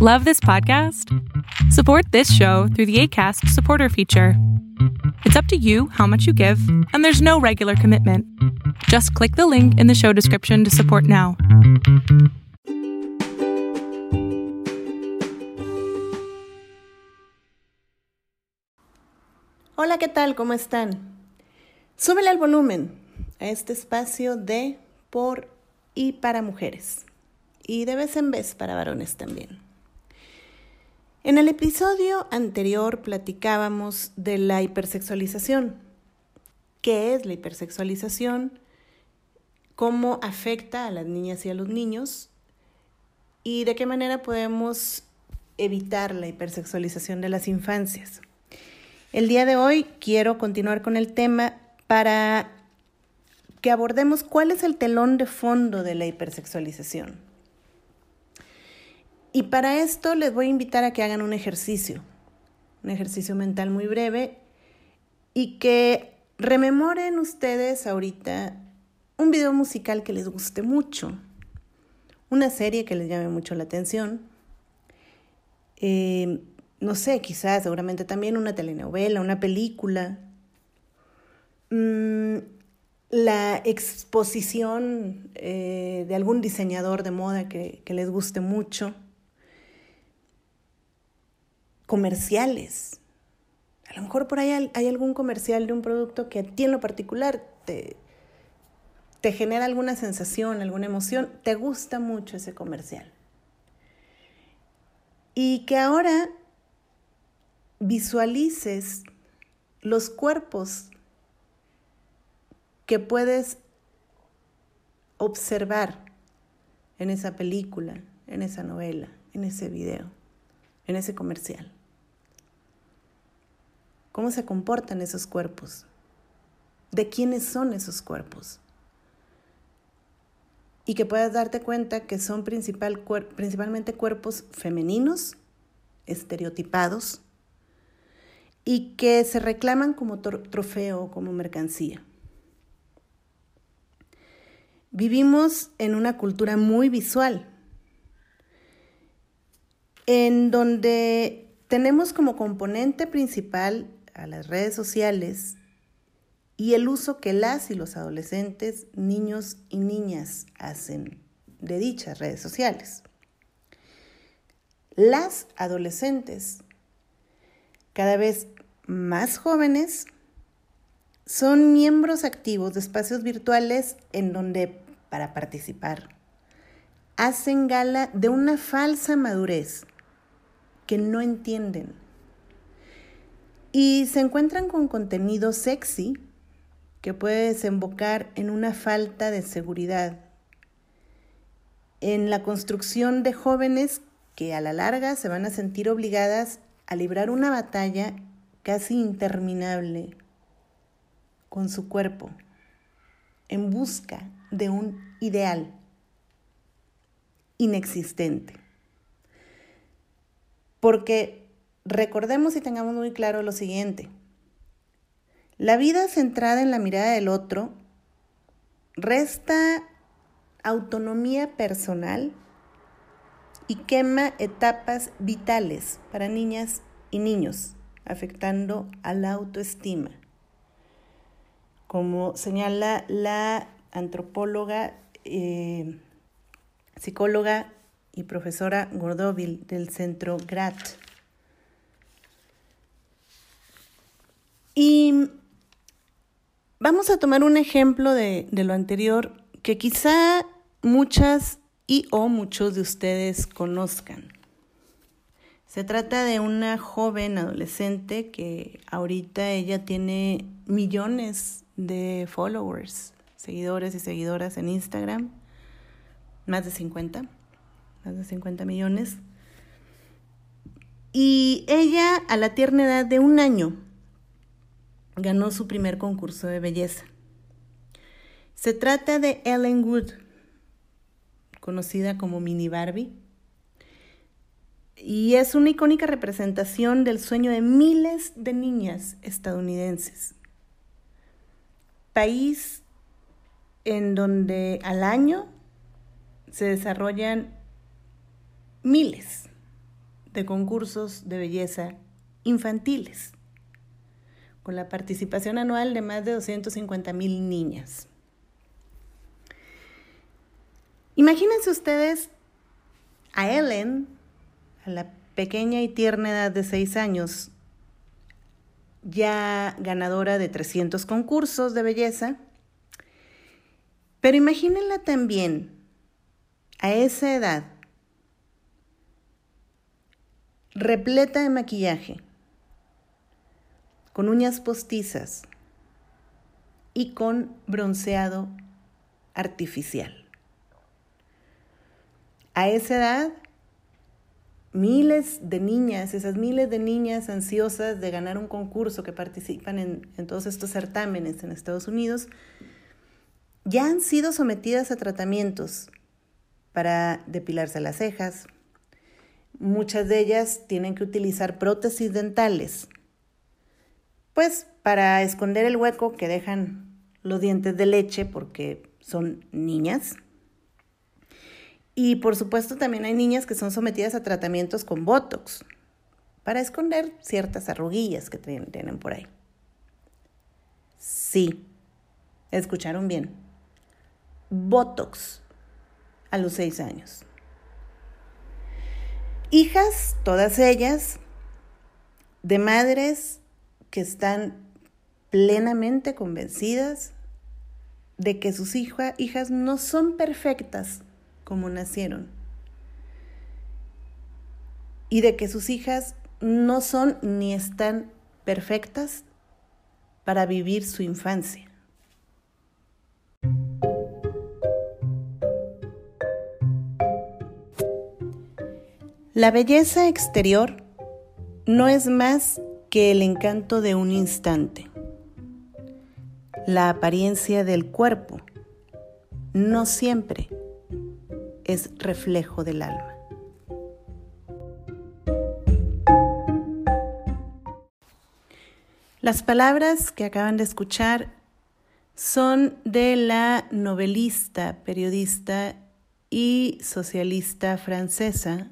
Love this podcast? Support this show through the ACAST supporter feature. It's up to you how much you give, and there's no regular commitment. Just click the link in the show description to support now. Hola, ¿qué tal? ¿Cómo están? Súbele al volumen a este espacio de, por y para mujeres. Y de vez en vez para varones también. En el episodio anterior platicábamos de la hipersexualización. ¿Qué es la hipersexualización? ¿Cómo afecta a las niñas y a los niños? ¿Y de qué manera podemos evitar la hipersexualización de las infancias? El día de hoy quiero continuar con el tema para que abordemos cuál es el telón de fondo de la hipersexualización. Y para esto les voy a invitar a que hagan un ejercicio, un ejercicio mental muy breve y que rememoren ustedes ahorita un video musical que les guste mucho, una serie que les llame mucho la atención, eh, no sé, quizás, seguramente también una telenovela, una película, mm, la exposición eh, de algún diseñador de moda que les guste mucho comerciales. A lo mejor por ahí hay algún comercial de un producto que a ti en lo particular te, te genera alguna sensación, alguna emoción, te gusta mucho ese comercial. Y que ahora visualices los cuerpos que puedes observar en esa película, en esa novela, en ese video, en ese comercial cómo se comportan esos cuerpos, de quiénes son esos cuerpos. Y que puedas darte cuenta que son principal, principalmente cuerpos femeninos, estereotipados, y que se reclaman como trofeo, como mercancía. Vivimos en una cultura muy visual, en donde tenemos como componente principal a las redes sociales y el uso que las y los adolescentes, niños y niñas hacen de dichas redes sociales. Las adolescentes, cada vez más jóvenes, son miembros activos de espacios virtuales en donde, para participar, hacen gala de una falsa madurez que no entienden y se encuentran con contenido sexy que puede desembocar en una falta de seguridad, en la construcción de jóvenes que a la larga se van a sentir obligadas a librar una batalla casi interminable con su cuerpo, en busca de un ideal inexistente. Porque recordemos y tengamos muy claro lo siguiente. La vida centrada en la mirada del otro resta autonomía personal y quema etapas vitales para niñas y niños, afectando a la autoestima. Como señala la antropóloga, eh, psicóloga y profesora Gordovil del Centro GRAT. Y vamos a tomar un ejemplo de, lo anterior que quizá muchas y o muchos de ustedes conozcan. Se trata de una joven adolescente que ahorita ella tiene millones de followers, seguidores y seguidoras en Instagram, más de 50, más de 50 millones. Y ella a la tierna edad de un año ganó su primer concurso de belleza. Se trata de Ellen Wood, conocida como Mini Barbie, y es una icónica representación del sueño de miles de niñas estadounidenses. País en donde al año se desarrollan miles, de concursos de belleza infantiles, con la participación anual de más de 250 mil niñas. Imagínense ustedes a Ellen, a la pequeña y tierna edad de 6 años, ya ganadora de 300 concursos de belleza, pero imagínenla también a esa edad, repleta de maquillaje, con uñas postizas y con bronceado artificial. A esa edad, miles de niñas, esas miles de niñas ansiosas de ganar un concurso que participan en, todos estos certámenes en Estados Unidos, ya han sido sometidas a tratamientos para depilarse las cejas. Muchas de ellas tienen que utilizar prótesis dentales, pues para esconder el hueco que dejan los dientes de leche porque son niñas. Y por supuesto también hay niñas que son sometidas a tratamientos con Botox para esconder ciertas arruguillas que tienen por ahí. Sí, escucharon bien. Botox a los seis años. Hijas, todas ellas, de madres que están plenamente convencidas de que sus hijas no son perfectas como nacieron. Y de que sus hijas no son ni están perfectas para vivir su infancia. La belleza exterior no es más que el encanto de un instante. La apariencia del cuerpo no siempre es reflejo del alma. Las palabras que acaban de escuchar son de la novelista, periodista y socialista francesa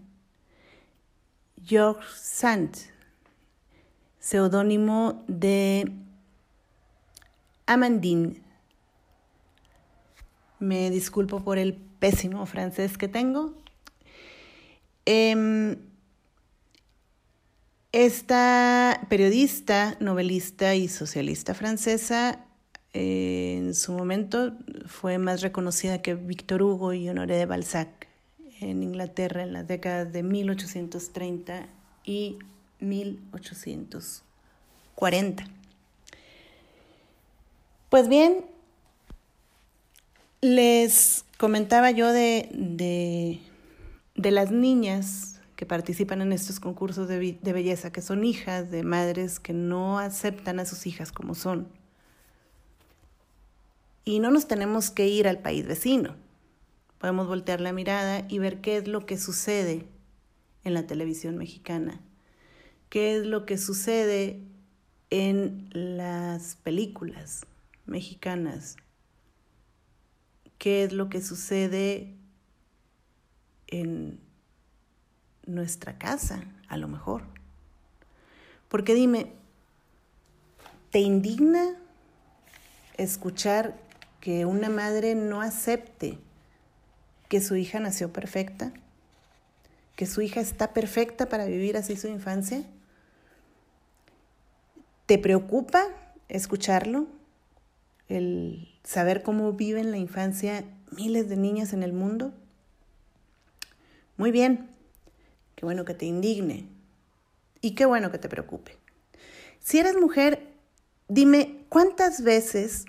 Georges Sand, seudónimo de Amandine. Me disculpo por el pésimo francés que tengo. Em, esta periodista, novelista y socialista francesa eh, en su momento fue más reconocida que Victor Hugo y Honoré de Balzac en Inglaterra en las décadas de 1830 y 1840. Pues bien, les comentaba yo de, de, las niñas que participan en estos concursos de, de belleza, que son hijas de madres que no aceptan a sus hijas como son. Y no nos tenemos que ir al país vecino. Podemos voltear la mirada y ver qué es lo que sucede en la televisión mexicana, qué es lo que sucede en las películas mexicanas, qué es lo que sucede en nuestra casa, a lo mejor. Porque dime, ¿te indigna escuchar que una madre no acepte que su hija nació perfecta? ¿Que su hija está perfecta para vivir así su infancia? ¿Te preocupa escucharlo? el saber cómo viven la infancia miles de niñas en el mundo? Muy bien, qué bueno que te indigne y qué bueno que te preocupe. Si eres mujer, dime cuántas veces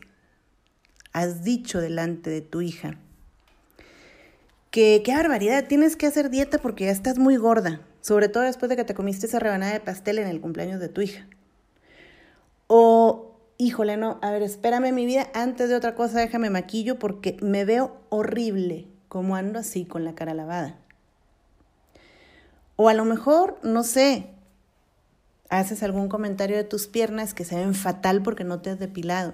has dicho delante de tu hija que qué barbaridad, tienes que hacer dieta porque ya estás muy gorda, sobre todo después de que te comiste esa rebanada de pastel en el cumpleaños de tu hija. O híjole, no, a ver, espérame mi vida, antes de otra cosa déjame maquillo porque me veo horrible como ando así con la cara lavada. O a lo mejor, no sé, haces algún comentario de tus piernas que se ven fatal porque no te has depilado.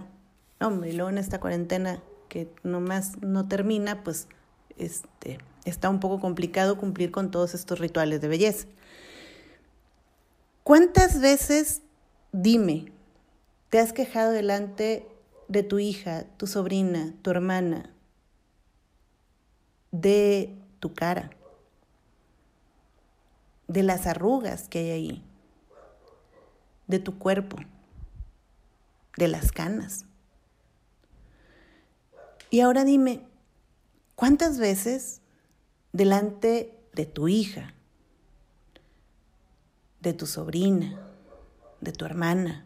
Hombre, y luego en esta cuarentena que nomás no termina, pues este, está un poco complicado cumplir con todos estos rituales de belleza. ¿Cuántas veces, dime, te has quejado delante de tu hija, tu sobrina, tu hermana, de tu cara, de las arrugas que hay ahí, de tu cuerpo, de las canas? Y ahora dime, ¿cuántas veces delante de tu hija, de tu sobrina, de tu hermana,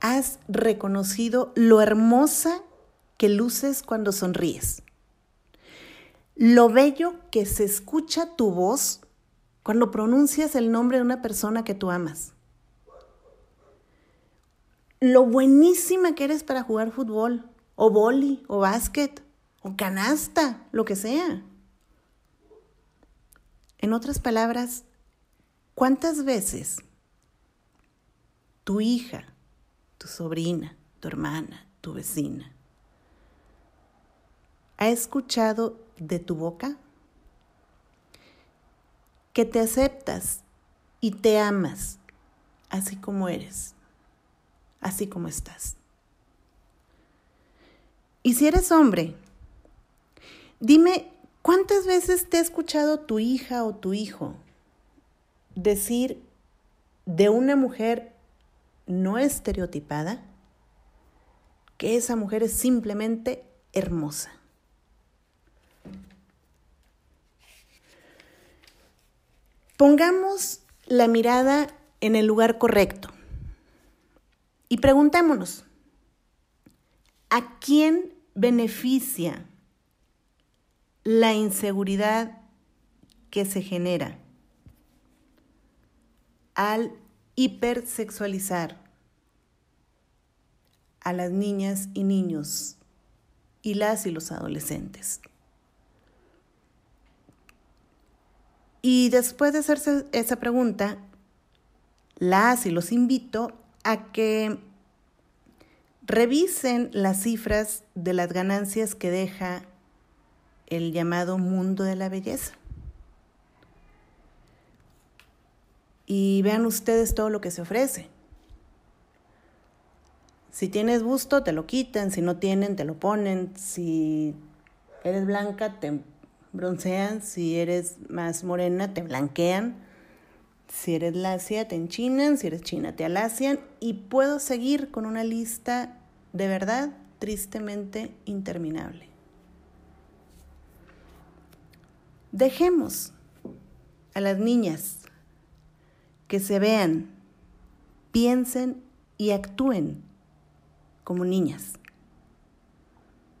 has reconocido lo hermosa que luces cuando sonríes, lo bello que se escucha tu voz cuando pronuncias el nombre de una persona que tú amas. Lo buenísima que eres para jugar fútbol, o boli, o básquet, o canasta, lo que sea. En otras palabras, ¿cuántas veces tu hija, tu sobrina, tu hermana, tu vecina, ha escuchado de tu boca que te aceptas y te amas así como eres? así como estás. Y si eres hombre, dime cuántas veces te ha escuchado tu hija o tu hijo decir de una mujer no estereotipada que esa mujer es simplemente hermosa. Pongamos la mirada en el lugar correcto. Y preguntémonos, ¿a quién beneficia la inseguridad que se genera al hipersexualizar a las niñas y niños y las y los adolescentes? Y después de hacerse esa pregunta, las y los invito a que revisen las cifras de las ganancias que deja el llamado mundo de la belleza. Y vean ustedes todo lo que se ofrece. Si tienes busto, te lo quitan, si no tienen, te lo ponen, si eres blanca, te broncean, si eres más morena, te blanquean. Si eres lacia, te enchinan, si eres china, te alacian y puedo seguir con una lista de verdad tristemente interminable. Dejemos a las niñas que se vean, piensen y actúen como niñas.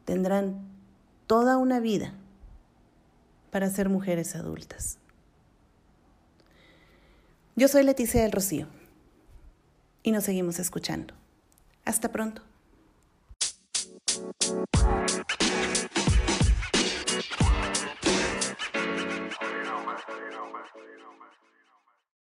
Tendrán toda una vida para ser mujeres adultas. Yo soy Leticia del Rocío y nos seguimos escuchando. Hasta pronto. Bye.